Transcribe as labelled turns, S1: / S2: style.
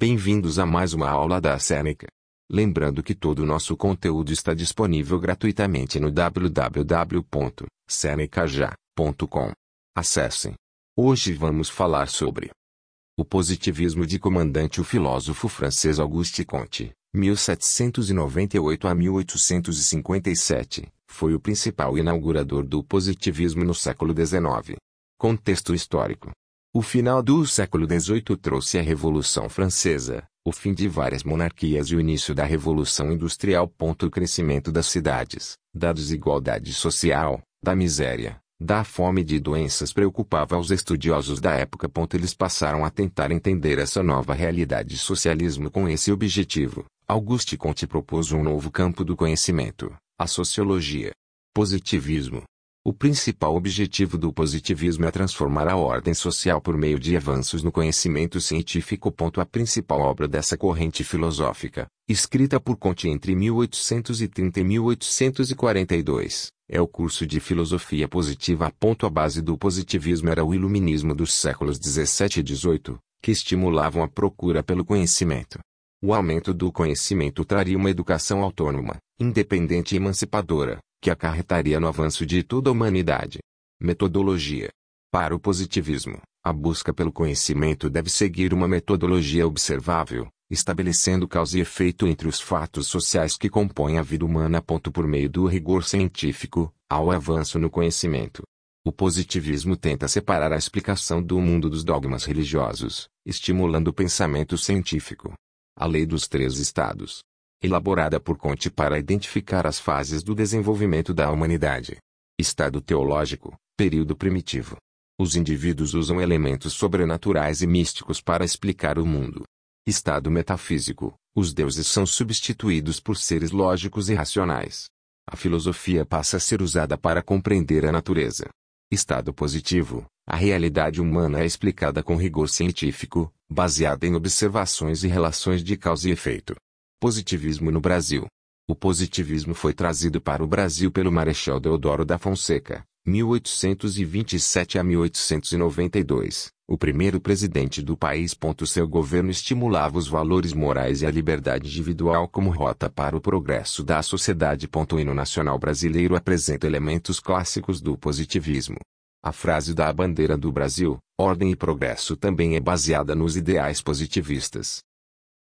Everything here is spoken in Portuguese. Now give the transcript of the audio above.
S1: Bem-vindos a mais uma aula da Seneca. Lembrando que todo o nosso conteúdo está disponível gratuitamente no www.senecaja.com. Acessem. Hoje vamos falar sobre o positivismo de comandante o filósofo francês Auguste Comte, 1798 a 1857, foi o principal inaugurador do positivismo no século XIX. Contexto histórico o final do século XVIII trouxe a Revolução Francesa, o fim de várias monarquias e o início da Revolução Industrial. O crescimento das cidades, da desigualdade social, da miséria, da fome e de doenças preocupava os estudiosos da época. Eles passaram a tentar entender essa nova realidade socialismo com esse objetivo. Auguste Comte propôs um novo campo do conhecimento, a sociologia. Positivismo, o principal objetivo do positivismo é transformar a ordem social por meio de avanços no conhecimento científico. A principal obra dessa corrente filosófica, escrita por Comte entre 1830 e 1842, é o curso de filosofia positiva. A base do positivismo era o iluminismo dos séculos 17 e 18, que estimulavam a procura pelo conhecimento. O aumento do conhecimento traria uma educação autônoma, independente e emancipadora, que acarretaria no avanço de toda a humanidade. Metodologia. Para o positivismo, a busca pelo conhecimento deve seguir uma metodologia observável, estabelecendo causa e efeito entre os fatos sociais que compõem a vida humana. Por meio do rigor científico, ao avanço no conhecimento. O positivismo tenta separar a explicação do mundo dos dogmas religiosos, estimulando o pensamento científico. A lei dos três estados, elaborada por Conte para identificar as fases do desenvolvimento da humanidade. Estado teológico, período primitivo. Os indivíduos usam elementos sobrenaturais e místicos para explicar o mundo. Estado metafísico, os deuses são substituídos por seres lógicos e racionais. A filosofia passa a ser usada para compreender a natureza. Estado positivo, a realidade humana é explicada com rigor científico, baseada em observações e relações de causa e efeito. Positivismo no Brasil. O positivismo foi trazido para o Brasil pelo Marechal Deodoro da Fonseca, 1827 a 1892, o primeiro presidente do país. Seu governo estimulava os valores morais e a liberdade individual como rota para o progresso da sociedade. O hino nacional brasileiro apresenta elementos clássicos do positivismo. A frase da bandeira do Brasil, ordem e progresso também é baseada nos ideais positivistas.